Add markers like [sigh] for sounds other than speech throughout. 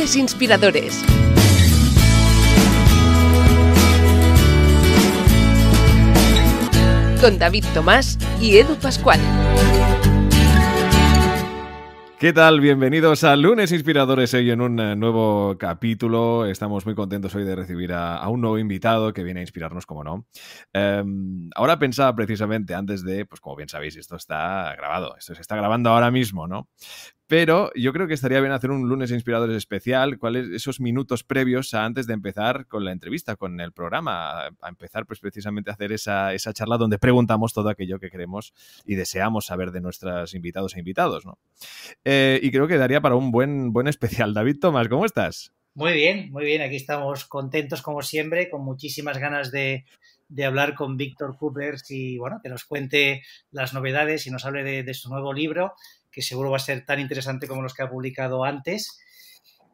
Lunes Inspiradores. Con David Tomás y Edu Pascual. ¿Qué tal? Bienvenidos a Lunes Inspiradores hoy en un eh, nuevo capítulo. Estamos muy contentos hoy de recibir a, un nuevo invitado que viene a inspirarnos, como no. Em, ahora pensaba precisamente antes de, pues como bien sabéis, esto está grabado, esto se está grabando ahora mismo, ¿no? Pero yo creo que estaría bien hacer un lunes inspiradores especial, cuáles esos minutos previos a antes de empezar con la entrevista, con el programa, a, empezar pues precisamente a hacer esa, esa, charla donde preguntamos todo aquello que queremos y deseamos saber de nuestros invitados e invitados, ¿no? Eh, y creo que daría para un buen, buen especial. David Tomás, ¿cómo estás? Muy bien, muy bien. Aquí estamos contentos como siempre, con muchísimas ganas de, hablar con Víctor Coopers y bueno, que nos cuente las novedades y nos hable de, de su nuevo libro que seguro va a ser tan interesante como los que ha publicado antes.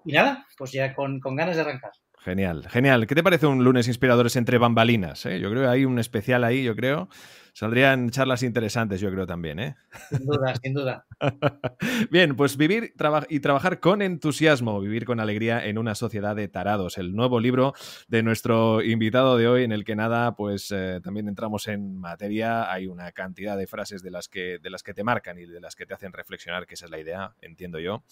Y nada, pues ya con, ganas de arrancar. Genial, genial. ¿Qué te parece un lunes inspiradores entre bambalinas? Eh? Yo creo que hay un especial ahí, yo creo. Saldrían charlas interesantes, yo creo también, ¿eh? Sin duda, sin duda. [laughs] Bien, pues vivir y trabajar con entusiasmo, vivir con alegría en una sociedad de tarados. El nuevo libro de nuestro invitado de hoy, en el que nada, pues eh, también entramos en materia. Hay una cantidad de frases de las, que, de las que te marcan y de las que te hacen reflexionar, que esa es la idea, entiendo yo.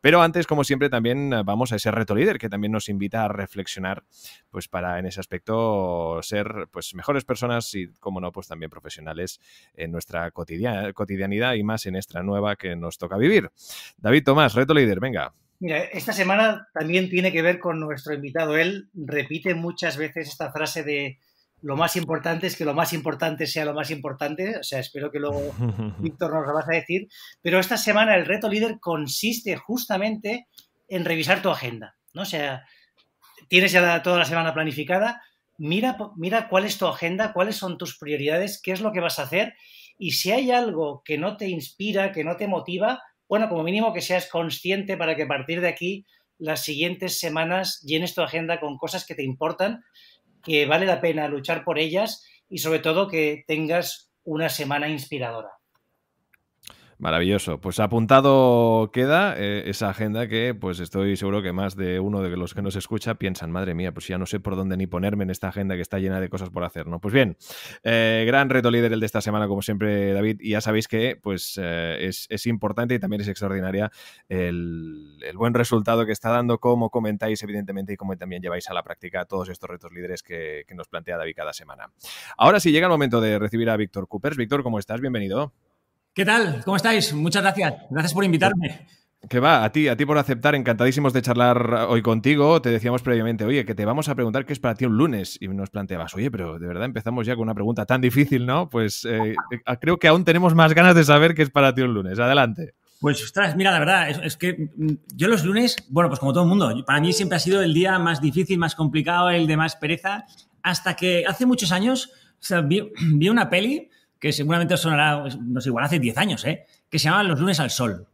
Pero antes, como siempre, también eh, vamos a ese reto líder que también nos invita a reflexionar, pues para en ese aspecto ser pues mejores personas y, como no, pues también profesionales en nuestra cotidianidad y más en esta nueva que nos toca vivir. David Tomás, reto líder, venga. Mira, esta semana también tiene que ver con nuestro invitado. Él repite muchas veces esta frase de lo más importante es que lo más importante sea lo más importante. O sea, espero que luego [laughs] Víctor nos lo vas a decir. Pero esta semana el reto líder consiste justamente en revisar tu agenda. ¿no? O sea, tienes ya toda la semana planificada, mira, mira cuál es tu agenda, cuáles son tus prioridades, qué es lo que vas a hacer y si hay algo que no te inspira, que no te motiva, bueno, como mínimo que seas consciente para que a partir de aquí las siguientes semanas llenes tu agenda con cosas que te importan, que vale la pena luchar por ellas y sobre todo que tengas una semana inspiradora. Maravilloso. Pues apuntado queda eh, esa agenda que pues estoy seguro que más de uno de los que nos escucha piensan, madre mía, pues ya no sé por dónde ni ponerme en esta agenda que está llena de cosas por hacer, ¿no? Pues bien, eh, gran reto líder el de esta semana, como siempre, David, y ya sabéis que pues eh, es, importante y también es extraordinaria el, buen resultado que está dando, como comentáis, evidentemente, y como también lleváis a la práctica todos estos retos líderes que, que nos plantea David cada semana. Ahora sí llega el momento de recibir a Víctor Coopers. Víctor, ¿cómo estás? Bienvenido. ¿Qué tal? ¿Cómo estáis? Muchas gracias. Gracias por invitarme. Que va, a ti, a ti por aceptar, encantadísimos de charlar hoy contigo. Te decíamos previamente, oye, que te vamos a preguntar qué es para ti un lunes. Y nos planteabas, oye, pero de verdad empezamos ya con una pregunta tan difícil, ¿no? Pues eh, eh, creo que aún tenemos más ganas de saber qué es para ti un lunes. Adelante. Pues, ostras, mira, la verdad, es, que mm, yo los lunes, bueno, pues como todo el mundo, para mí siempre ha sido el día más difícil, más complicado, el de más pereza, hasta que hace muchos años [clears throat] vi una peli que seguramente os sonará, no sé, igual hace 10 años, ¿eh? que se llama Los lunes al sol.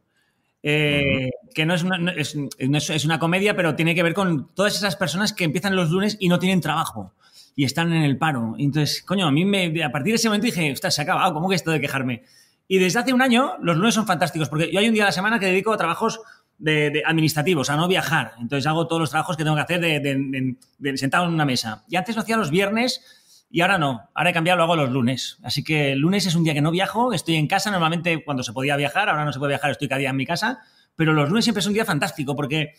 Eh, que no, es una, es, una comedia, pero tiene que ver con todas esas personas que empiezan los lunes y no tienen trabajo y están en el paro. Entonces, coño, a mí me, a partir de ese momento dije, ostras, se ha acabado, ¿cómo que esto de quejarme? Y desde hace un año los lunes son fantásticos, porque yo hay un día a la semana que dedico a trabajos de, administrativos, a no viajar. Entonces hago todos los trabajos que tengo que hacer de, de, sentado en una mesa. Y antes lo hacía los viernes y ahora no, ahora he cambiado, lo hago los lunes. Así que el lunes es un día que no viajo, estoy en casa normalmente cuando se podía viajar, ahora no se puede viajar, estoy cada día en mi casa, pero los lunes siempre es un día fantástico porque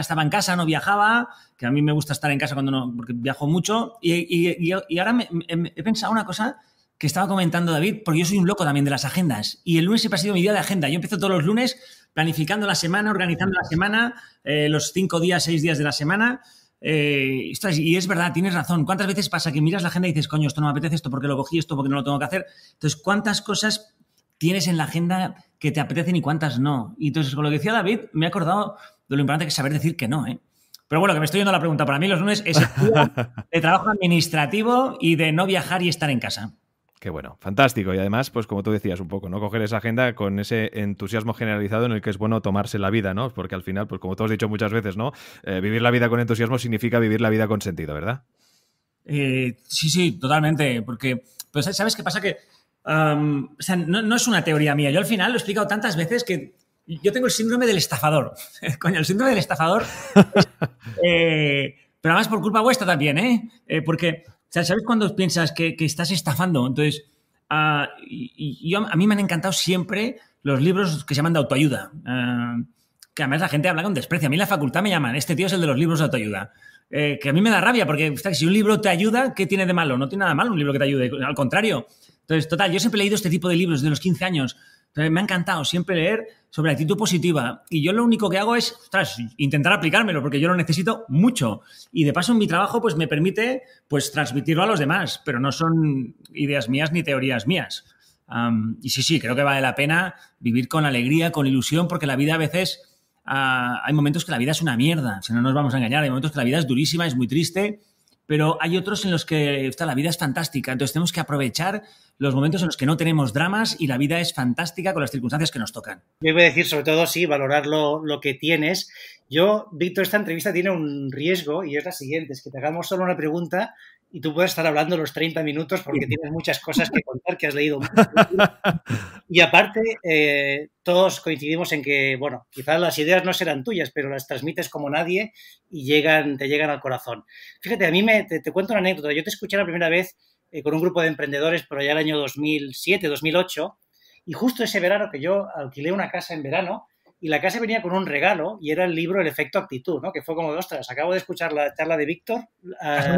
estaba en casa, no viajaba, que a mí me gusta estar en casa cuando no, porque viajo mucho, y, ahora he pensado una cosa que estaba comentando David, porque yo soy un loco también de las agendas, y el lunes siempre ha sido mi día de agenda. Yo empiezo todos los lunes planificando la semana, organizando la semana, eh, los cinco días, seis días de la semana, eh, y es verdad, tienes razón. ¿Cuántas veces pasa que miras la agenda y dices, coño, esto no me apetece, esto porque lo cogí, esto porque no lo tengo que hacer? Entonces, ¿cuántas cosas tienes en la agenda que te apetecen y cuántas no? Y entonces, con lo que decía David, me he acordado de lo importante que es saber decir que no, ¿eh? Pero bueno, que me estoy yendo a la pregunta. Para mí los lunes es el [laughs] de trabajo administrativo y de no viajar y estar en casa. Qué bueno, fantástico. Y además, pues como tú decías un poco, ¿no? Coger esa agenda con ese entusiasmo generalizado en el que es bueno tomarse la vida, ¿no? Porque al final, pues como tú has dicho muchas veces, ¿no? Eh, vivir la vida con entusiasmo significa vivir la vida con sentido, ¿verdad? Eh, sí, sí, totalmente. Porque, pues, ¿sabes qué pasa? Que, o sea, no, es una teoría mía. Yo al final lo he explicado tantas veces que yo tengo el síndrome del estafador. [laughs] Coño, el síndrome del estafador. [laughs] eh, pero además por culpa vuestra también, ¿eh? eh porque, ¿sabes cuando piensas que, que estás estafando? Entonces, uh, y, yo, a mí me han encantado siempre los libros que se llaman de autoayuda. Uh, que además la gente habla con desprecio. A mí en la facultad me llaman, este tío es el de los libros de autoayuda. Eh, que a mí me da rabia, porque si un libro te ayuda, ¿qué tiene de malo? No tiene nada malo un libro que te ayude, al contrario. Entonces, total, yo siempre he leído este tipo de libros de los 15 años. Me ha encantado siempre leer sobre actitud positiva. Y yo lo único que hago es, intentar aplicármelo, porque yo lo necesito mucho. Y de paso, en mi trabajo, pues me permite pues, transmitirlo a los demás, pero no son ideas mías ni teorías mías. y sí, sí, creo que vale la pena vivir con alegría, con ilusión, porque la vida a veces hay momentos que la vida es una mierda, si no nos vamos a engañar, hay momentos que la vida es durísima, es muy triste, pero hay otros en los que la vida es fantástica, entonces tenemos que aprovechar los momentos en los que no tenemos dramas y la vida es fantástica con las circunstancias que nos tocan. Yo voy a decir, sobre todo, sí, valorar lo, lo que tienes. Yo, Víctor, esta entrevista tiene un riesgo y es la siguiente, es que te hagamos solo una pregunta y tú puedes estar hablando los 30 minutos porque tienes muchas cosas que contar, que has leído. [laughs] y aparte, eh, todos coincidimos en que, bueno, quizás las ideas no serán tuyas, pero las transmites como nadie y llegan, te llegan al corazón. Fíjate, a mí me, te, cuento una anécdota. Yo te escuché la primera vez eh, con un grupo de emprendedores por allá el año 2007, 2008, y justo ese verano que yo alquilé una casa en verano, y la casa venía con un regalo y era el libro El efecto actitud, ¿no? Que fue como, ostras, acabo de escuchar la charla de Víctor. Uh,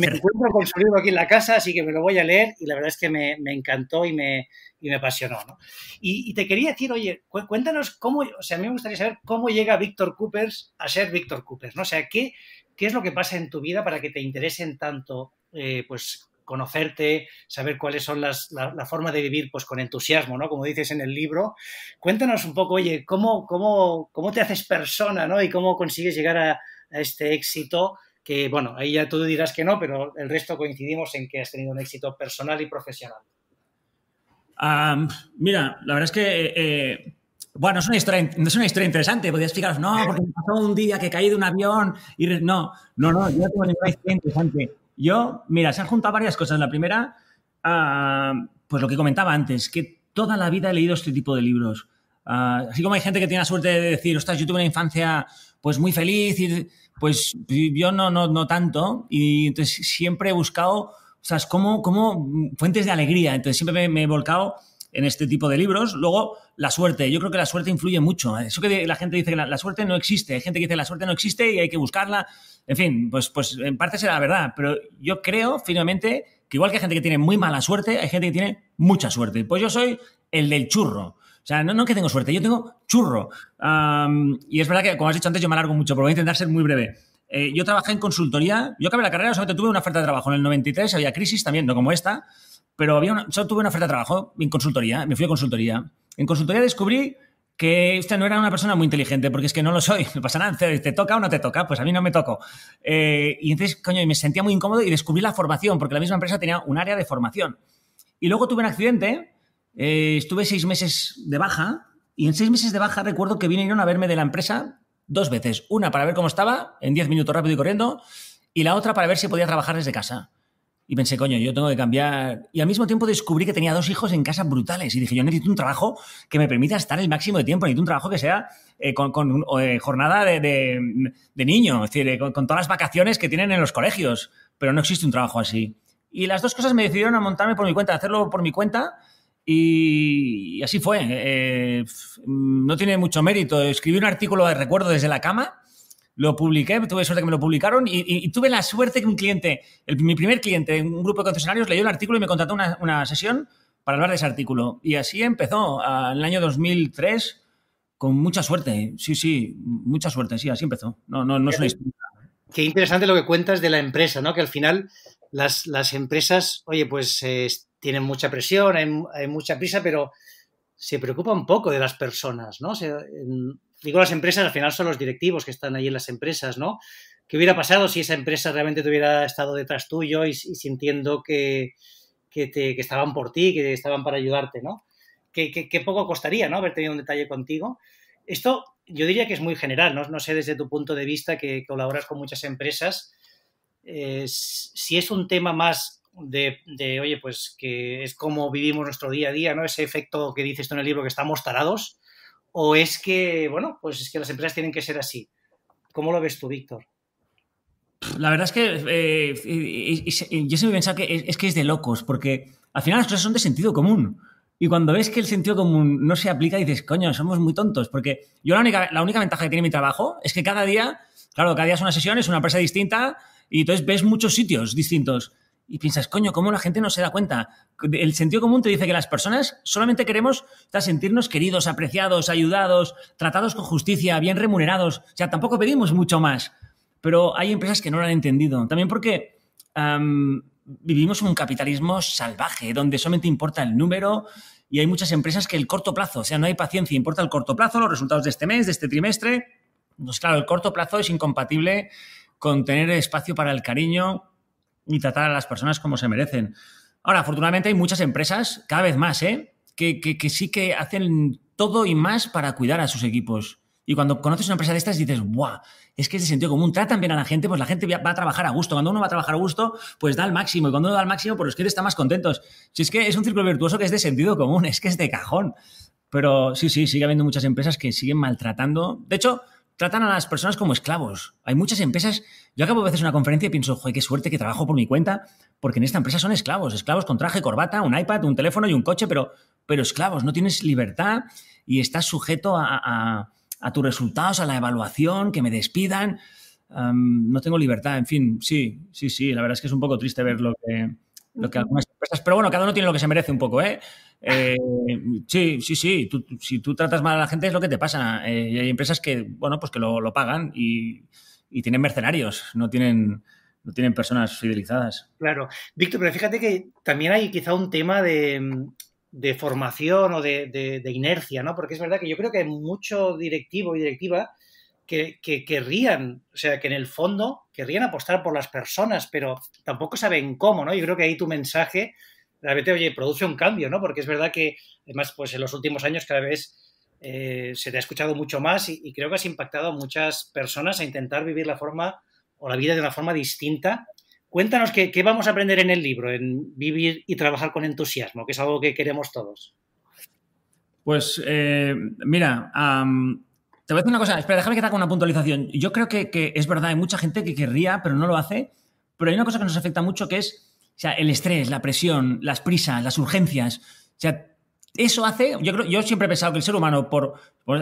me encuentro con su libro aquí en la casa, así que me lo voy a leer y la verdad es que me, me encantó y me, y me apasionó, ¿no? Y, y, te quería decir, oye, cuéntanos cómo, o sea, a mí me gustaría saber cómo llega Víctor Coopers a ser Víctor Coopers, ¿no? O sea, ¿qué, ¿qué es lo que pasa en tu vida para que te interesen tanto, eh, pues, conocerte, saber cuáles son las, la, forma de vivir pues con entusiasmo, ¿no? Como dices en el libro. Cuéntanos un poco, oye, ¿cómo, cómo, cómo te haces persona, ¿no? Y cómo consigues llegar a, este éxito que, bueno, ahí ya tú dirás que no, pero el resto coincidimos en que has tenido un éxito personal y profesional. mira, la verdad es que... Eh, bueno, es una, historia, es una historia interesante. Podrías fijaros, no, porque me pasó un día que caí de un avión y... No, no, no, yo no tengo ninguna historia interesante. Yo, mira, se han juntado varias cosas. La primera, ah, pues lo que comentaba antes, que toda la vida he leído este tipo de libros. Ah, así como hay gente que tiene la suerte de decir, ostras, yo tuve una infancia pues muy feliz, y, pues yo no, no, no tanto. Y entonces siempre he buscado, o sea, como, como fuentes de alegría. Entonces siempre me he volcado en este tipo de libros. Luego, la suerte. Yo creo que la suerte influye mucho. Eso que la gente dice que la, suerte no existe. Hay gente que dice que la suerte no existe y hay que buscarla. En fin, pues, pues en parte será la verdad. Pero yo creo firmemente que igual que hay gente que tiene muy mala suerte, hay gente que tiene mucha suerte. Pues yo soy el del churro. O sea, no, no que tengo suerte, yo tengo churro. y es verdad que, como has dicho antes, yo me alargo mucho, pero voy a intentar ser muy breve. Eh, yo trabajé en consultoría, yo acabé la carrera, solamente tuve una oferta de trabajo en el 93, había crisis también, no como esta, pero había una, solo tuve una oferta de trabajo en consultoría, me fui a consultoría. En consultoría descubrí que usted no era una persona muy inteligente, porque es que no lo soy, [laughs] no pasa nada, te toca o no te toca, pues a mí no me tocó. Eh, y entonces, coño, me sentía muy incómodo y descubrí la formación, porque la misma empresa tenía un área de formación. Y luego tuve un accidente, eh, estuve seis meses de baja, y en seis meses de baja recuerdo que vinieron a verme de la empresa dos veces. Una para ver cómo estaba, en diez minutos rápido y corriendo, y la otra para ver si podía trabajar desde casa. Y pensé, coño, yo tengo que cambiar. Y al mismo tiempo descubrí que tenía dos hijos en casa brutales. Y dije, yo necesito un trabajo que me permita estar el máximo de tiempo. Necesito un trabajo que sea eh, con, eh, jornada de, de, niño, es decir, eh, con, todas las vacaciones que tienen en los colegios. Pero no existe un trabajo así. Y las dos cosas me decidieron a montarme por mi cuenta, a hacerlo por mi cuenta. Y, así fue. no tiene mucho mérito. Escribí un artículo de recuerdo desde la cama lo publiqué, tuve suerte que me lo publicaron y, tuve la suerte que un cliente, mi primer cliente, un grupo de concesionarios, leyó el artículo y me contrató una, sesión para hablar de ese artículo. Y así empezó, en el año 2003, con mucha suerte. Sí, sí, mucha suerte, sí, así empezó. No, no, no es una. Qué interesante lo que cuentas de la empresa, ¿no? Que al final las, las empresas, oye, pues eh, tienen mucha presión, hay, mucha prisa, pero se preocupa un poco de las personas, ¿no? Digo las empresas, al final son los directivos que están ahí en las empresas, ¿no? ¿Qué hubiera pasado si esa empresa realmente te hubiera estado detrás tuyo y, sintiendo que, que, te, que, estaban por ti, que estaban para ayudarte, ¿no? Que, poco costaría, ¿no? Haber tenido un detalle contigo. Esto yo diría que es muy general, ¿no? No sé desde tu punto de vista que colaboras con muchas empresas, eh, si es un tema más de, de, oye, pues que es como vivimos nuestro día a día, ¿no? Ese efecto que dices tú en el libro que estamos tarados, o es que, bueno, pues es que las empresas tienen que ser así. ¿Cómo lo ves tú, Víctor? La verdad es que eh, yo siempre he pensado que es, que es de locos, porque al final las cosas son de sentido común. Y cuando ves que el sentido común no se aplica, dices, coño, somos muy tontos. Porque yo la única, la única ventaja que tiene mi trabajo es que cada día, claro, cada día es una sesión, es una empresa distinta, y entonces ves muchos sitios distintos. Y piensas, coño, ¿cómo la gente no se da cuenta? El sentido común te dice que las personas solamente queremos sentirnos queridos, apreciados, ayudados, tratados con justicia, bien remunerados. O sea, tampoco pedimos mucho más. Pero hay empresas que no lo han entendido. También porque vivimos un capitalismo salvaje, donde solamente importa el número y hay muchas empresas que el corto plazo, o sea, no hay paciencia, importa el corto plazo, los resultados de este mes, de este trimestre. Pues claro, el corto plazo es incompatible con tener espacio para el cariño y tratar a las personas como se merecen. Ahora, afortunadamente hay muchas empresas, cada vez más, ¿eh? que, que sí que hacen todo y más para cuidar a sus equipos. Y cuando conoces una empresa de estas dices, ¡buah! Es que es de sentido común. Tratan bien a la gente, pues la gente va a trabajar a gusto. Cuando uno va a trabajar a gusto, pues da el máximo. Y cuando uno da el máximo, pues los clientes están más contentos. Si es que es un círculo virtuoso que es de sentido común, [laughs] es que es de cajón. Pero sí, sí, sigue habiendo muchas empresas que siguen maltratando. De hecho, tratan a las personas como esclavos. Hay muchas empresas. Yo acabo de veces una conferencia y pienso, joder, qué suerte que trabajo por mi cuenta, porque en esta empresa son esclavos. Esclavos con traje, corbata, un iPad, un teléfono y un coche, pero, pero esclavos. No tienes libertad y estás sujeto a a tus resultados, a la evaluación, que me despidan. no tengo libertad, en fin, sí, sí, sí, la verdad es que es un poco triste ver lo que, lo que algunas empresas, pero bueno, cada uno tiene lo que se merece un poco, ¿eh? [laughs] eh sí, sí, sí, si tú tratas mal a la gente es lo que te pasa. Eh, y hay empresas que, bueno, pues que lo, lo pagan y, y, tienen mercenarios, no tienen, no tienen personas fidelizadas. Claro. Víctor, pero fíjate que también hay quizá un tema de, de formación o de, inercia, ¿no? Porque es verdad que yo creo que mucho directivo y directiva que, querrían, o sea, que en el fondo querrían apostar por las personas, pero tampoco saben cómo, ¿no? Yo creo que ahí tu mensaje realmente, oye, produce un cambio, ¿no? Porque es verdad que, además, pues en los últimos años cada vez eh, se te ha escuchado mucho más y, creo que has impactado a muchas personas a intentar vivir la forma o la vida de una forma distinta Cuéntanos qué, vamos a aprender en el libro, en vivir y trabajar con entusiasmo, que es algo que queremos todos. Pues eh, mira, te voy a decir una cosa, espera, déjame que te haga una puntualización. Yo creo que, es verdad, hay mucha gente que querría, pero no lo hace, pero hay una cosa que nos afecta mucho que es o sea, el estrés, la presión, las prisas, las urgencias. O sea, eso hace, yo creo, yo siempre he pensado que el ser humano, por,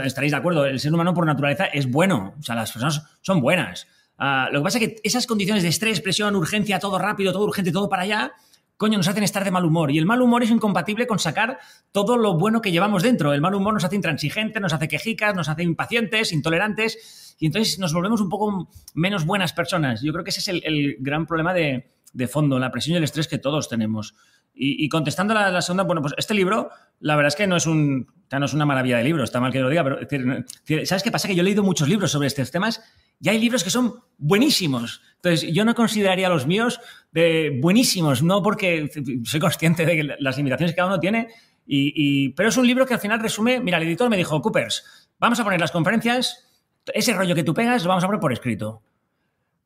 estaréis de acuerdo, el ser humano por naturaleza es bueno, o sea, las personas son buenas. Ah, lo que pasa es que esas condiciones de estrés, presión, urgencia, todo rápido, todo urgente, todo para allá, coño, nos hacen estar de mal humor. Y el mal humor es incompatible con sacar todo lo bueno que llevamos dentro. El mal humor nos hace intransigentes, nos hace quejicas, nos hace impacientes, intolerantes, y entonces nos volvemos un poco menos buenas personas. Yo creo que ese es el, gran problema de, fondo, la presión y el estrés que todos tenemos. Y, contestando a la, segunda, bueno, pues este libro, la verdad es que no es un, no es una maravilla de libro, está mal que lo diga, pero ¿sabes qué pasa? Que yo he leído muchos libros sobre estos temas y hay libros que son buenísimos. Entonces, yo no consideraría los míos de buenísimos, no porque soy consciente de las limitaciones que cada uno tiene, y, pero es un libro que al final resume, mira, el editor me dijo, Coopers, vamos a poner las conferencias, ese rollo que tú pegas lo vamos a poner por escrito.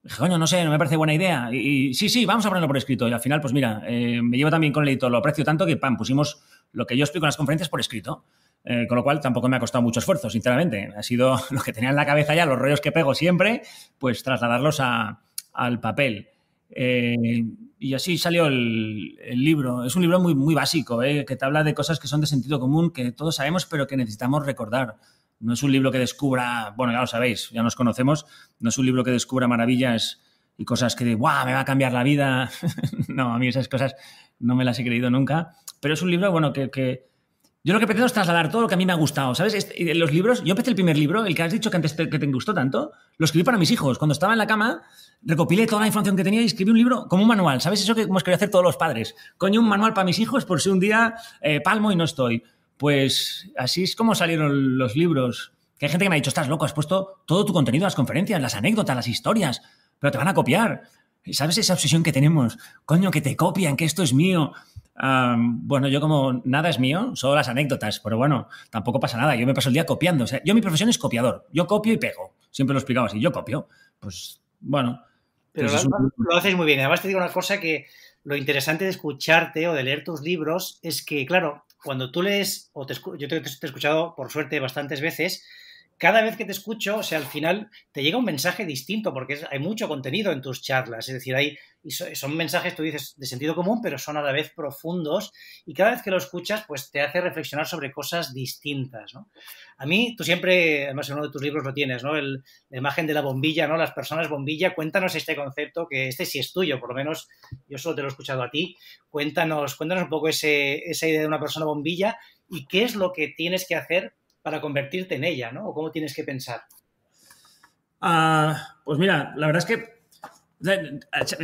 Dije, coño, no sé, no me parece buena idea. Y, sí, sí, vamos a ponerlo por escrito. Y al final, pues mira, eh, me llevo también con el editor, lo aprecio tanto que, pam, pusimos lo que yo explico en las conferencias por escrito. Eh, con lo cual tampoco me ha costado mucho esfuerzo, sinceramente. Ha sido [laughs] lo que tenía en la cabeza ya, los rollos que pego siempre, pues trasladarlos al papel. Eh, y así salió el, libro. Es un libro muy, muy básico, eh, que te habla de cosas que son de sentido común, que todos sabemos, pero que necesitamos recordar. No es un libro que descubra, bueno, ya lo sabéis, ya nos conocemos, no es un libro que descubra maravillas y cosas que de, ¡guau! Me va a cambiar la vida. [laughs] no, a mí esas cosas no me las he creído nunca. Pero es un libro, bueno, que, yo lo que pretendo es trasladar todo lo que a mí me ha gustado, ¿sabes? Este, los libros, yo empecé el primer libro, el que has dicho que antes te gustó tanto, lo escribí para mis hijos. Cuando estaba en la cama, recopilé toda la información que tenía y escribí un libro como un manual, ¿sabes? Eso que hemos querido hacer todos los padres. Coño, un manual para mis hijos por si un día eh, palmo y no estoy. Pues así es como salieron los libros. Que hay gente que me ha dicho, estás loco, has puesto todo tu contenido las conferencias, las anécdotas, las historias, pero te van a copiar. ¿Sabes esa obsesión que tenemos? Coño, que te copian, que esto es mío bueno, yo como nada es mío, solo las anécdotas, pero bueno, tampoco pasa nada. Yo me paso el día copiando. O sea, yo mi profesión es copiador. Yo copio y pego. Siempre lo he explicado así. Yo copio. Pues bueno. Pero pues lo, hacéis muy bien. Además te digo una cosa que lo interesante de escucharte o de leer tus libros es que, claro, cuando tú lees, o te, yo te, te he escuchado por suerte bastantes veces, cada vez que te escucho, o sea, al final te llega un mensaje distinto, porque hay mucho contenido en tus charlas, es decir, hay, son mensajes, tú dices, de sentido común, pero son a la vez profundos, y cada vez que lo escuchas, pues te hace reflexionar sobre cosas distintas, ¿no? A mí, tú siempre, además en uno de tus libros lo tienes, ¿no? El, la imagen de la bombilla, ¿no? Las personas bombilla, cuéntanos este concepto, que este sí es tuyo, por lo menos yo solo te lo he escuchado a ti, cuéntanos, cuéntanos un poco ese, esa idea de una persona bombilla y qué es lo que tienes que hacer para convertirte en ella, ¿no? ¿O cómo tienes que pensar? Ah, pues mira, la verdad es que.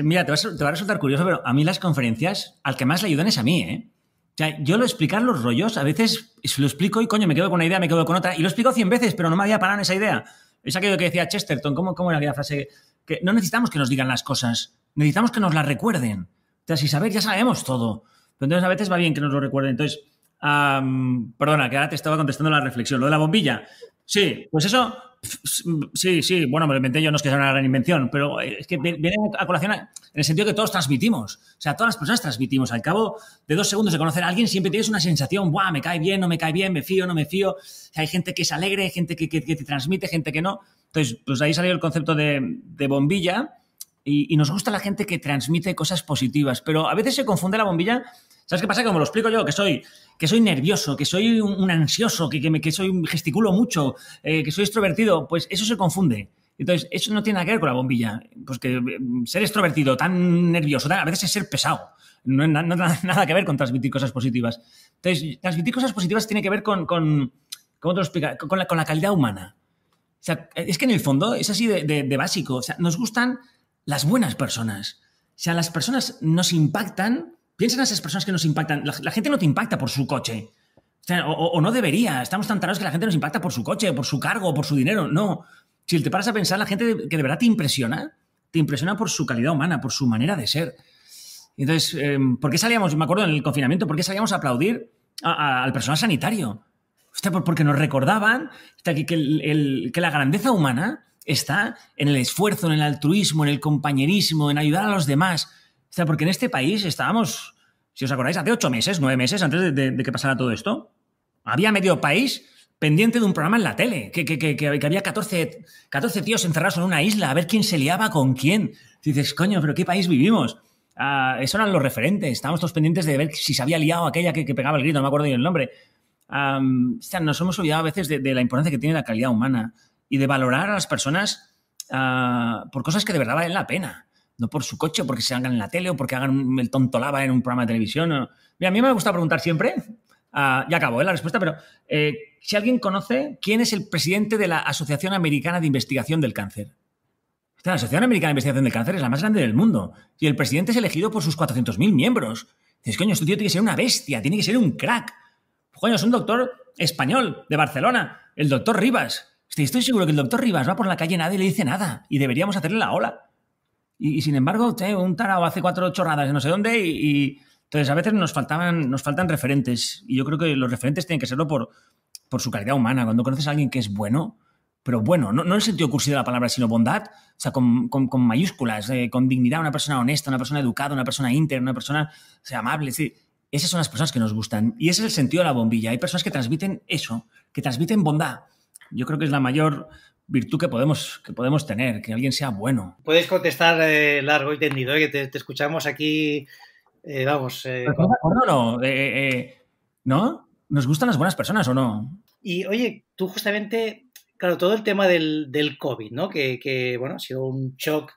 Mira, te va, a, resultar curioso, pero a mí las conferencias, al que más le ayudan es a mí, ¿eh? O sea, yo lo explicar los rollos, a veces lo explico y coño, me quedo con una idea, me quedo con otra, y lo explico cien veces, pero no me había parado en esa idea. Es aquello que decía Chesterton, ¿cómo, cómo era aquella frase? Que no necesitamos que nos digan las cosas, necesitamos que nos las recuerden. O sea, si saber, ya sabemos todo. Pero entonces a veces va bien que nos lo recuerden. Entonces, perdona, que ahora te estaba contestando la reflexión. Lo de la bombilla. Sí, pues eso, sí, sí, bueno, me lo inventé yo, no es que sea una gran invención, pero es que viene a colación en el sentido que todos transmitimos. O sea, todas las personas transmitimos. Al cabo de dos segundos de conocer a alguien, siempre tienes una sensación, ¡buah! Me cae bien, no me cae bien, me fío, no me fío. hay gente que es alegre, gente que, te transmite, gente que no. Entonces, pues ahí salió el concepto de, bombilla. Y, y, nos gusta la gente que transmite cosas positivas, pero a veces se confunde la bombilla ¿Sabes qué pasa? Como lo explico yo, que soy, que soy nervioso, que soy un, ansioso, que, que, que, soy, gesticulo mucho, eh, que soy extrovertido, pues eso se confunde. Entonces, eso no tiene nada que ver con la bombilla. Pues que mm, ser extrovertido, tan nervioso, a veces es ser pesado. No, no, [laughs] nada que ver con transmitir cosas positivas. Entonces, transmitir cosas positivas tiene que ver con, con ¿cómo te lo? Con la, con la calidad humana. O sea, es que en el fondo es así de básico. O sea, nos gustan las buenas personas. O sea, las personas nos impactan Piensa en esas personas que nos impactan. La, gente no te impacta por su coche. O, no debería. Estamos tan tarados que la gente nos impacta por su coche, por su cargo, por su dinero. No. Si te paras a pensar, la gente que de verdad te impresiona, te impresiona por su calidad humana, por su manera de ser. Entonces, em, ¿por qué salíamos, me acuerdo en el confinamiento, por qué salíamos a aplaudir al personal sanitario? porque nos recordaban que, que la grandeza humana está en el esfuerzo, en el altruismo, en el compañerismo, en ayudar a los demás. O sea, porque en este país estábamos, si os acordáis, hace ocho meses, nueve meses antes de, que pasara todo esto, había medio país pendiente de un programa en la tele, que, había 14, 14, tíos encerrados en una isla a ver quién se liaba con quién. dices, coño, pero ¿qué país vivimos? Uh, eso eran los referentes, estábamos todos pendientes de ver si se había liado aquella que, pegaba el grito, no me acuerdo ni el nombre. o sea, nos hemos olvidado a veces de, la importancia que tiene la calidad humana y de valorar a las personas ah, por cosas que de verdad valen la pena no por su coche, porque se hagan en la tele o porque hagan el tonto lava en un programa de televisión. Mira, a mí me gusta preguntar siempre, uh, ya acabo ¿eh? la respuesta, pero eh, si alguien conoce quién es el presidente de la Asociación Americana de Investigación del Cáncer. La Asociación Americana de Investigación del Cáncer es la más grande del mundo y el presidente es elegido por sus 400.000 miembros. Dices, coño, este tío tiene que ser una bestia, tiene que ser un crack. Coño, es un doctor español de Barcelona, el doctor Rivas. Estoy seguro que el doctor Rivas va por la calle nadie le dice nada y deberíamos hacerle la ola. Y, sin embargo, un tarao hace cuatro chorradas de no sé dónde y, entonces a veces nos faltaban, nos faltan referentes. Y yo creo que los referentes tienen que serlo por, por su calidad humana. Cuando conoces a alguien que es bueno, pero bueno, no, no en el sentido cursi de la palabra, sino bondad, o sea, con, con, mayúsculas, eh, con dignidad, una persona honesta, una persona educada, una persona íntegra, una persona sea, amable. esas son las personas que nos gustan. Y ese es el sentido de la bombilla. Hay personas que transmiten eso, que transmiten bondad. Yo creo que es la mayor virtud que podemos, que podemos tener, que alguien sea bueno. Puedes contestar eh, largo y tendido, ¿eh? que te, escuchamos aquí, eh, vamos. no, no, ¿Nos gustan las buenas personas o no? Y oye, tú justamente, claro, todo el tema del, del COVID, ¿no? Que, que, bueno, ha sido un shock.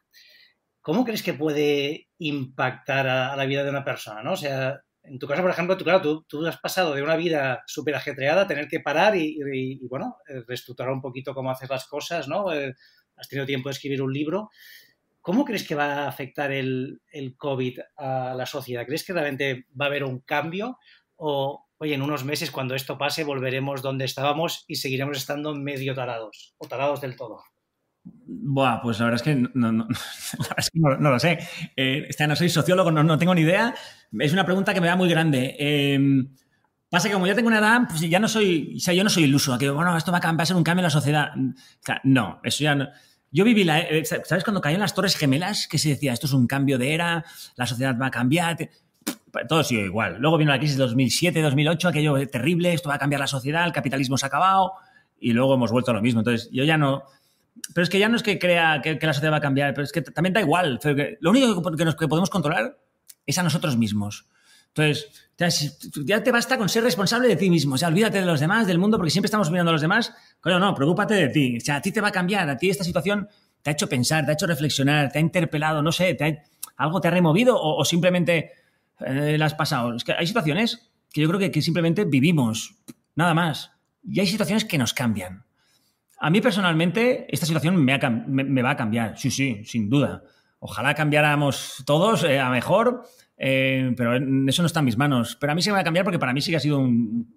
¿Cómo crees que puede impactar a, a la vida de una persona, ¿no? O sea, en tu caso, por ejemplo, tú, claro, tú, has pasado de una vida súper ajetreada tener que parar y, bueno, eh, reestructurar un poquito cómo haces las cosas, ¿no? Eh, has tenido tiempo de escribir un libro. ¿Cómo crees que va a afectar el, COVID a la sociedad? ¿Crees que realmente va a haber un cambio? O, oye, en unos meses, cuando esto pase, volveremos donde estábamos y seguiremos estando medio tarados o tarados del todo? Buah, pues [laughs] la verdad es que no, no, lo sé. Eh, este, no soy sociólogo, no, tengo ni idea. Es una pregunta que me da muy grande. Em, pasa que como ya tengo una edad, pues ya no soy, o sea, yo no soy iluso, que bueno, esto va a, ser un cambio en la sociedad. no, eso ya no. Yo viví la. eh, ¿Sabes cuando caían las Torres Gemelas? Que se decía, esto es un cambio de era, la sociedad va a cambiar. Todo siguió igual. Luego vino la crisis de 2007, 2008, aquello terrible, esto va a cambiar la sociedad, el capitalismo se ha acabado y luego hemos vuelto a lo mismo. Entonces, yo ya no. Pero es que ya no es que crea que, la sociedad va a cambiar, pero es que también da igual. Lo único que, nos, que podemos controlar es a nosotros mismos. Entonces, ya, te basta con ser responsable de ti mismo. O sea, olvídate de los demás, del mundo, porque siempre estamos mirando a los demás. Coño, no, preocúpate de ti. O sea, a ti te va a cambiar. A ti esta situación te ha hecho pensar, te ha hecho reflexionar, te ha interpelado, no sé, algo te ha removido o, o simplemente eh, la has pasado. Es que hay situaciones que yo creo que, que simplemente vivimos, nada más. Y hay situaciones que nos cambian. A mí personalmente esta situación me, ha me- me va a cambiar, sí, sí, sin duda. Ojalá cambiáramos todos eh, a mejor, eh, pero eso no está en mis manos. Pero a mí sí me va a cambiar porque para mí sí que ha sido un,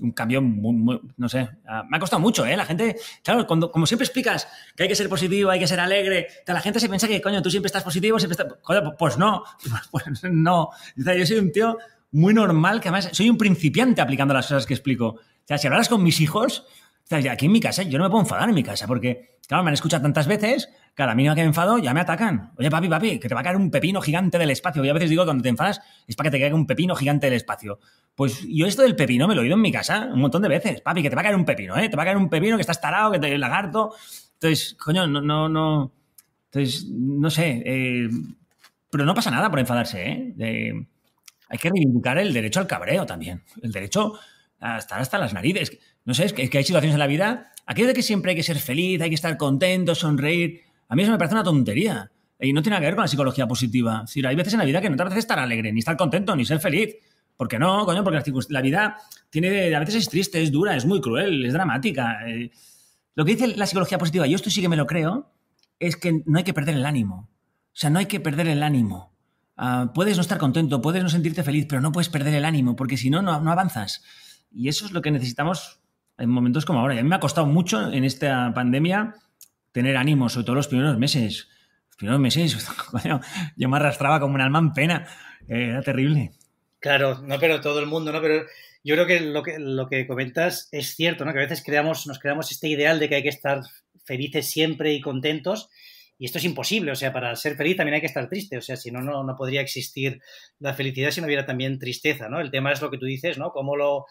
un cambio muy, muy- no sé, ah, me ha costado mucho, ¿eh? La gente, claro, cuando, como siempre explicas que hay que ser positivo, hay que ser alegre, la gente se piensa que, coño, tú siempre estás positivo, siempre estás... Coño, pues no, [laughs] pues no. Yo soy un tío muy normal, que además soy un principiante aplicando las cosas que explico. O sea, si hablaras con mis hijos, sea, aquí en mi casa, yo no me puedo enfadar en mi casa, porque, claro, me han escuchado tantas veces, cada mínima que me enfado ya me atacan. Oye, papi, papi, que te va a caer un pepino gigante del espacio. Yo a veces digo que cuando te enfadas es para que te caiga un pepino gigante del espacio. Pues yo esto del pepino me lo he oído en mi casa un montón de veces. Papi, que te va a caer un pepino, ¿eh? Te va a caer un pepino que estás tarado, que te lagarto. Entonces, coño, no, no, no. Entonces, no sé. eh, pero no pasa nada por enfadarse, ¿eh? Hay que reivindicar el derecho al cabreo también. El derecho a estar hasta las narices. No sé, es que, hay situaciones en la vida. Aquello de que siempre hay que ser feliz, hay que estar contento, sonreír. A mí eso me parece una tontería. Y no tiene nada que ver con la psicología positiva. Es hay veces en la vida que no te apetece estar alegre, ni estar contento, ni ser feliz. ¿Por qué no, coño? Porque la, vida tiene, a veces es triste, es dura, es muy cruel, es dramática. Eh, lo que dice la psicología positiva, yo esto sí que me lo creo, es que no hay que perder el ánimo. O sea, no hay que perder el ánimo. Ah, puedes no estar contento, puedes no sentirte feliz, pero no puedes perder el ánimo, porque si no, no avanzas. Y eso es lo que necesitamos en momentos como ahora. Y a mí me ha costado mucho en esta pandemia tener ánimo, sobre todo los primeros meses. Los primeros meses, [laughs] coño, yo me arrastraba como un alma en pena. Eh, Era terrible. Claro, no, pero todo el mundo, ¿no? Pero yo creo que lo que, lo que comentas es cierto, ¿no? Que a veces creamos, nos creamos este ideal de que hay que estar felices siempre y contentos. Y esto es imposible, o sea, para ser feliz también hay que estar triste, o sea, si no, no, no podría existir la felicidad si no hubiera también tristeza, ¿no? El tema es lo que tú dices, ¿no? Cómo lo,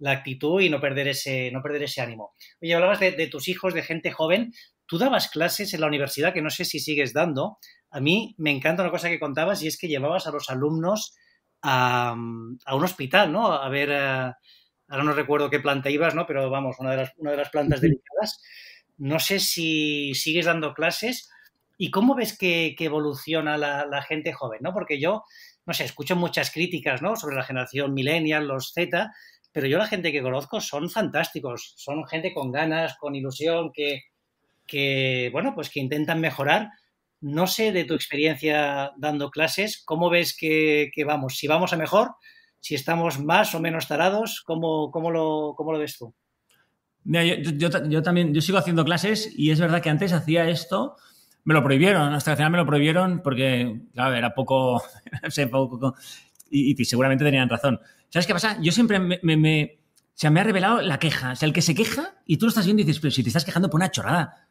la actitud y no perder ese, no perder ese ánimo. Oye, hablabas de, de tus hijos, de gente joven. Tú dabas clases en la universidad, que no sé si sigues dando. A mí me encanta una cosa que contabas y es que llevabas a los alumnos a, a un hospital, ¿no? A ver, eh, ahora no recuerdo qué planta ibas, ¿no? Pero vamos, una de las, una de las plantas delicadas. No sé si sigues dando clases y cómo ves que, que evoluciona la, la, gente joven, ¿no? Porque yo, no sé, escucho muchas críticas, ¿no? Sobre la generación millennial, los Z, pero yo la gente que conozco son fantásticos, son gente con ganas, con ilusión, que, que bueno, pues que intentan mejorar. No sé de tu experiencia dando clases, ¿cómo ves que, que vamos? Si vamos a mejor, si estamos más o menos tarados, ¿cómo, cómo, lo, cómo lo ves tú? Mira, yo, yo, también, yo sigo haciendo clases y es verdad que antes hacía esto, me lo prohibieron, hasta el final me lo prohibieron porque, claro, era poco, [laughs] no sé, poco, y, y, seguramente tenían razón. ¿Sabes qué pasa? Yo siempre me, me, me, o sea, me ha revelado la queja, o sea, el que se queja y tú lo estás viendo y dices, pero si te estás quejando por una chorrada,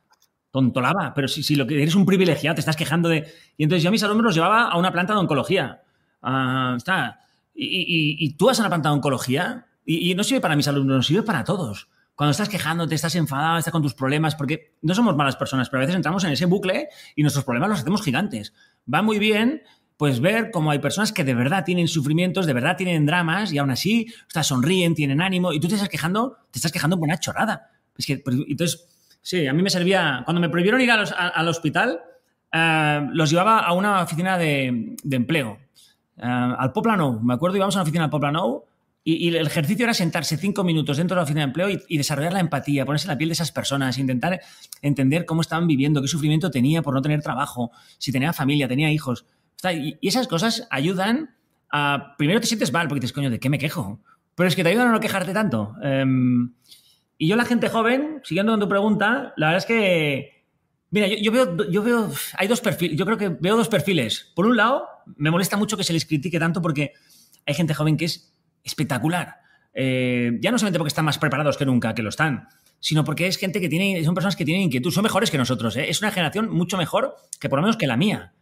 tontolaba, pero si, si lo que eres un privilegiado, te estás quejando de... Y entonces yo a mis alumnos los llevaba a una planta de oncología. Uh, está. Y, y, y, tú vas a una planta de oncología y, y, no sirve para mis alumnos, no sirve para todos. Cuando estás quejándote, estás enfadado, estás con tus problemas, porque no somos malas personas, pero a veces entramos en ese bucle y nuestros problemas los hacemos gigantes. Va muy bien pues ver cómo hay personas que de verdad tienen sufrimientos, de verdad tienen dramas y aún así o sea, sonríen, tienen ánimo y tú te estás quejando, te estás quejando por una chorrada. Pues, entonces, sí, a mí me servía, cuando me prohibieron ir al hospital, uh, los llevaba a una oficina de, empleo, uh, al Poplano, me acuerdo, íbamos a una oficina al Poplano y, y, el ejercicio era sentarse cinco minutos dentro de la oficina de empleo y, y, desarrollar la empatía, ponerse en la piel de esas personas, intentar entender cómo estaban viviendo, qué sufrimiento tenía por no tener trabajo, si tenía familia, tenía hijos. Y esas cosas ayudan a... Primero te sientes mal porque dices, coño, ¿de qué me quejo? Pero es que te ayudan a no quejarte tanto. Um, y yo la gente joven, siguiendo con tu pregunta, la verdad es que... Mira, yo, yo, veo, yo veo... Hay dos perfiles, yo creo que veo dos perfiles. Por un lado, me molesta mucho que se les critique tanto porque hay gente joven que es espectacular. Eh, ya no solamente porque están más preparados que nunca, que lo están, sino porque es gente que tiene, son personas que tienen inquietud, son mejores que nosotros. ¿eh? Es una generación mucho mejor que por lo menos que la mía.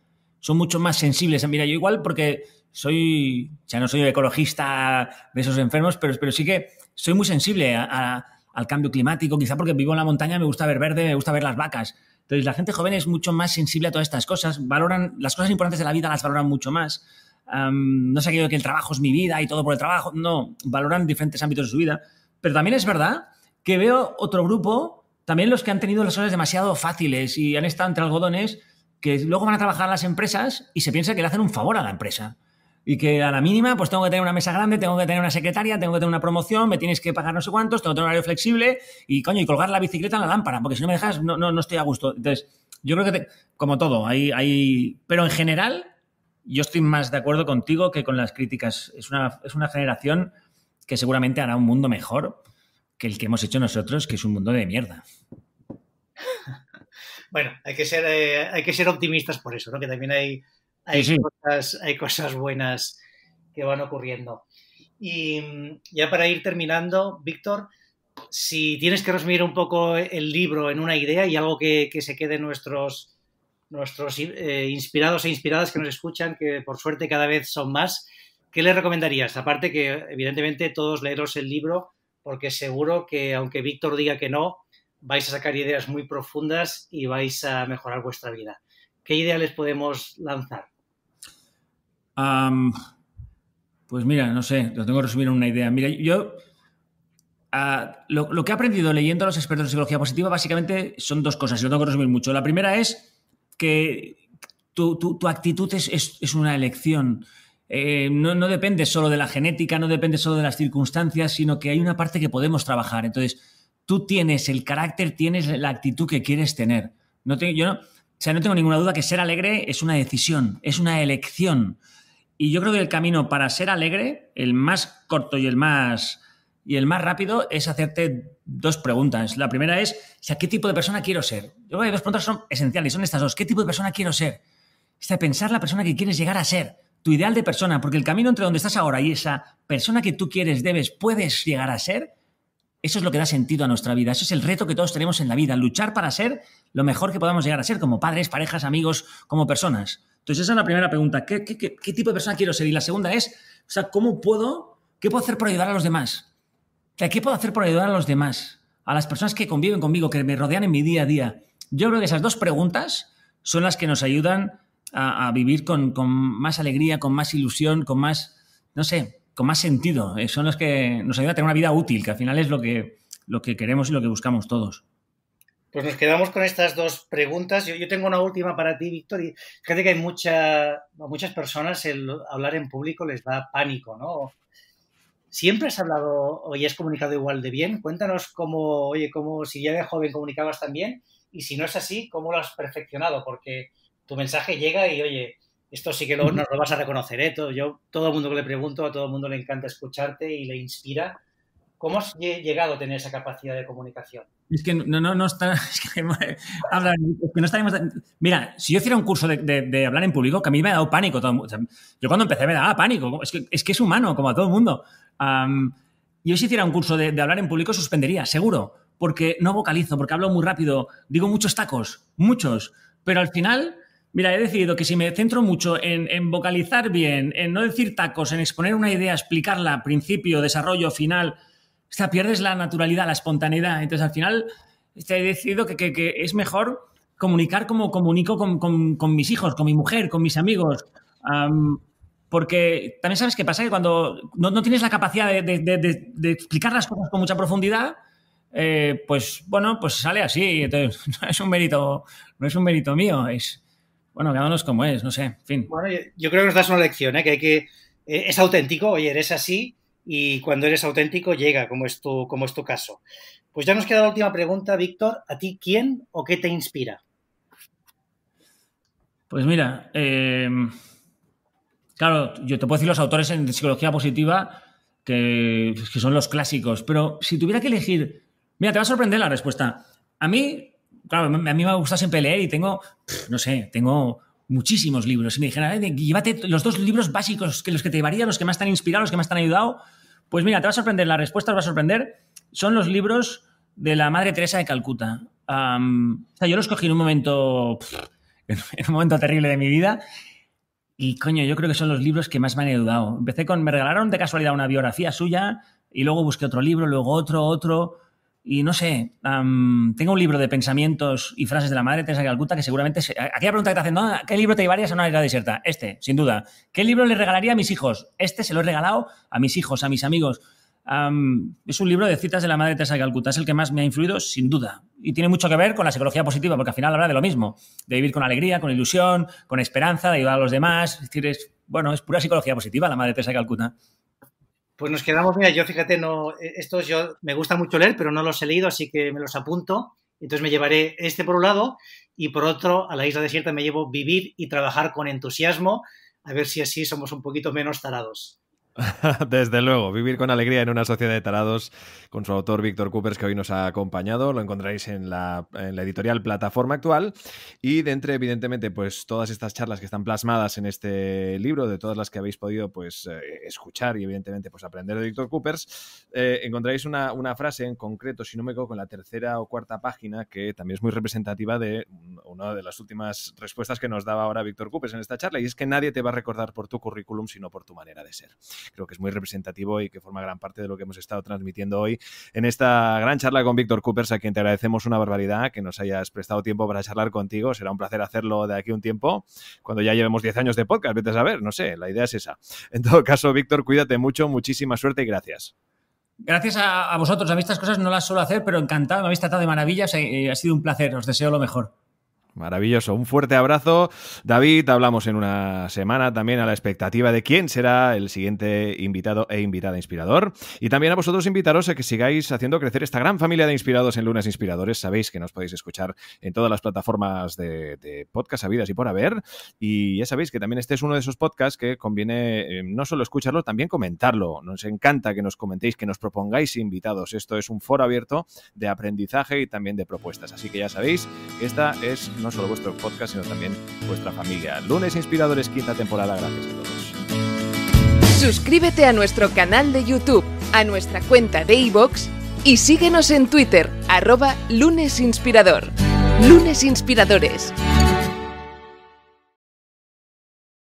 Son mucho más sensibles. Mira, yo igual porque soy, ya no soy ecologista de esos enfermos, pero, pero sí que soy muy sensible al cambio climático, quizá porque vivo en la montaña, me gusta ver verde, me gusta ver las vacas. Entonces, la gente joven es mucho más sensible a todas estas cosas, valoran las cosas importantes de la vida, las valoran mucho más. no sé aquello que el trabajo es mi vida y todo por el trabajo, no, valoran diferentes ámbitos de su vida. Pero también es verdad que veo otro grupo, también los que han tenido las cosas demasiado fáciles y han estado entre algodones, que luego van a trabajar las empresas y se piensa que le hacen un favor a la empresa. Y que a la mínima, pues tengo que tener una mesa grande, tengo que tener una secretaria, tengo que tener una promoción, me tienes que pagar no sé cuántos, tengo que tener un horario flexible y, coño, y colgar la bicicleta en la lámpara, porque si no me dejas, no, no, no estoy a gusto. Entonces, yo creo que, como todo, hay, hay... Pero en general, yo estoy más de acuerdo contigo que con las críticas. Es una, es una generación que seguramente hará un mundo mejor que el que hemos hecho nosotros, que es un mundo de mierda. [laughs] Bueno, hay que ser, eh, hay que ser optimistas por eso, ¿no? Que también hay, hay, Cosas, hay cosas buenas que van ocurriendo. Y mm, ya para ir terminando, Víctor, si tienes que resumir un poco el libro en una idea y algo que, se quede nuestros, nuestros eh, inspirados e inspiradas que nos escuchan, que por suerte cada vez son más, ¿qué le recomendarías? Aparte que evidentemente todos leeros el libro porque seguro que aunque Víctor diga que no, vais a sacar ideas muy profundas y vais a mejorar vuestra vida. ¿Qué idea les podemos lanzar? pues mira, no sé, lo tengo que resumir en una idea. Mira, yo lo, que he aprendido leyendo a los expertos de psicología positiva básicamente son dos cosas, y lo tengo que resumir mucho. La primera es que tu, actitud es una elección. Eh, no, depende solo de la genética, no depende solo de las circunstancias, sino que hay una parte que podemos trabajar. Entonces, tú tienes el carácter, tienes la actitud que quieres tener. No yo no, o sea, no tengo ninguna duda que ser alegre es una decisión, es una elección. Y yo creo que el camino para ser alegre, el más corto y el más, y el más rápido, es hacerte dos preguntas. La primera es, ¿qué tipo de persona quiero ser? Yo creo que dos preguntas son esenciales, son estas dos. ¿Qué tipo de persona quiero ser? Es de pensar la persona que quieres llegar a ser tu ideal de persona, porque el camino entre donde estás ahora y esa persona que tú quieres, debes, puedes llegar a ser, eso es lo que da sentido a nuestra vida. Eso es el reto que todos tenemos en la vida, luchar para ser lo mejor que podamos llegar a ser, como padres, parejas, amigos, como personas. Entonces, esa es la primera pregunta. ¿Qué, tipo de persona quiero ser? Y la segunda es, o sea, ¿cómo puedo, qué puedo hacer por ayudar a los demás? ¿Qué puedo hacer por ayudar a los demás? A las personas que conviven conmigo, que me rodean en mi día a día. Yo creo que esas dos preguntas son las que nos ayudan a, vivir con, más alegría, con más ilusión, con más, no sé, con más sentido. Eh, son los que nos ayudan a tener una vida útil, que al final es lo que, lo que queremos y lo que buscamos todos. Pues nos quedamos con estas dos preguntas. Yo, tengo una última para ti, Víctor. Y fíjate que hay muchas personas el hablar en público les da pánico, ¿no? ¿Siempre has hablado o has comunicado igual de bien? Cuéntanos cómo, oye, cómo si ya de joven comunicabas tan bien y si no es así, ¿cómo lo has perfeccionado? Porque tu mensaje llega y, oye, esto sí que lo, nos lo vas a reconocer, ¿eh? Todo, yo, todo el mundo que le pregunto, a todo el mundo le encanta escucharte y le inspira. ¿Cómo has llegado a tener esa capacidad de comunicación? Es que no, no, no está. [laughs] Es que, [laughs] hablar, es que no estaremos. Mira, si yo hiciera un curso de, de, hablar en público, que a mí me ha dado pánico. Todo, yo cuando empecé me daba pánico. Es que, es que es humano, como a todo el mundo. yo si hiciera un curso de, de hablar en público, suspendería, seguro. Porque no vocalizo, porque hablo muy rápido, digo muchos tacos, muchos. Pero al final Mira, he decidido que si me centro mucho en, vocalizar bien, en no decir tacos, en exponer una idea, explicarla, principio, desarrollo, final, o pierdes la naturalidad, la espontaneidad. Entonces, al final, he decidido que, es mejor comunicar como comunico con, mis hijos, con mi mujer, con mis amigos. porque también sabes qué pasa, que cuando no, tienes la capacidad de, explicar las cosas con mucha profundidad, eh, pues bueno, pues sale así. Entonces, [laughs] no es un mérito, no es un mérito mío, es, bueno, quedándonos como es, no sé, en fin. Bueno, yo, creo que nos das una lección, ¿eh? que hay que. Eh, es auténtico, oye, eres así y cuando eres auténtico llega, como es tu, como es tu caso. Pues ya nos queda la última pregunta, Víctor. ¿A ti quién o qué te inspira? Pues mira, eh, claro, yo te puedo decir los autores en psicología positiva que, que son los clásicos, pero si tuviera que elegir, mira, te va a sorprender la respuesta. A mí, claro, a mí me gusta siempre leer y tengo, no sé, tengo muchísimos libros. Y me dijeron, llévate los dos libros básicos, que los que te llevaría, los que más te han inspirado, los que más te han ayudado. Pues mira, te va a sorprender, la respuesta te va a sorprender. Son los libros de la Madre Teresa de Calcuta. o sea, yo lo escogí en un momento, en un [laughs] momento terrible de mi vida. Y coño, yo creo que son los libros que más me han ayudado. Empecé con, me regalaron de casualidad una biografía suya y luego busqué otro libro, luego otro, otro. Y no sé, tengo un libro de pensamientos y frases de la Madre Teresa de Calcuta que seguramente... aquella pregunta que te hacen. ¿qué libro te llevarías a una isla desierta? Este, sin duda. ¿Qué libro le regalaría a mis hijos? Este se lo he regalado a mis hijos, a mis amigos es un libro de citas de la Madre Teresa de Calcuta, es el que más me ha influido, sin duda. Y tiene mucho que ver con la psicología positiva, porque al final habla de lo mismo, de vivir con alegría, con ilusión, con esperanza, de ayudar a los demás. Es decir, es, bueno, es pura psicología positiva la Madre Teresa de Calcuta. Pues nos quedamos, mira, yo fíjate, no, estos yo me gusta mucho leer, pero no los he leído, así que me los apunto. Entonces me llevaré este por un lado y por otro a la isla desierta me llevo vivir y trabajar con entusiasmo, a ver si así somos un poquito menos tarados. [laughs] Desde luego, vivir con alegría en una sociedad de tarados con su autor Víctor Coopers que hoy nos ha acompañado. Lo encontraréis en la, editorial Plataforma Actual y de entre, evidentemente, pues todas estas charlas que están plasmadas en este libro, de todas las que habéis podido pues eh, escuchar y evidentemente pues aprender de Víctor Coopers, eh, encontraréis una, frase en concreto, si no me equivoco, en la tercera o cuarta página que también es muy representativa de una de las últimas respuestas que nos daba ahora Víctor Coopers en esta charla y es que nadie te va a recordar por tu currículum sino por tu manera de ser creo que es muy representativo y que forma gran parte de lo que hemos estado transmitiendo hoy en esta gran charla con Víctor Coopers, a quien te agradecemos una barbaridad que nos hayas prestado tiempo para charlar contigo. Será un placer hacerlo de aquí un tiempo, cuando ya llevemos 10 años de podcast, vete a saber, no sé, la idea es esa. [laughs] En todo caso, Víctor, cuídate mucho, muchísima suerte y gracias. Gracias a, vosotros. A mí estas cosas no las suelo hacer, pero encantado. Me habéis tratado de maravillas. y ha sido un placer. Os deseo lo mejor. Maravilloso. Un fuerte abrazo. David, hablamos en una semana también a la expectativa de quién será el siguiente invitado e invitada inspirador. Y también a vosotros invitaros a que sigáis haciendo crecer esta gran familia de inspirados en Lunas Inspiradores. Sabéis que nos podéis escuchar en todas las plataformas de, podcast habidas y por haber. Y ya sabéis que también este es uno de esos podcasts que conviene eh, no solo escucharlo, también comentarlo. Nos encanta que nos comentéis, que nos propongáis invitados. Esto es un foro abierto de aprendizaje y también de propuestas. Así que ya sabéis esta es no solo vuestro podcast, sino también vuestra familia. Lunes Inspiradores, quinta temporada. Gracias a todos. Suscríbete a nuestro canal de YouTube, a nuestra cuenta de iVoox y síguenos en Twitter, arroba lunesinspirador. Lunes Inspiradores.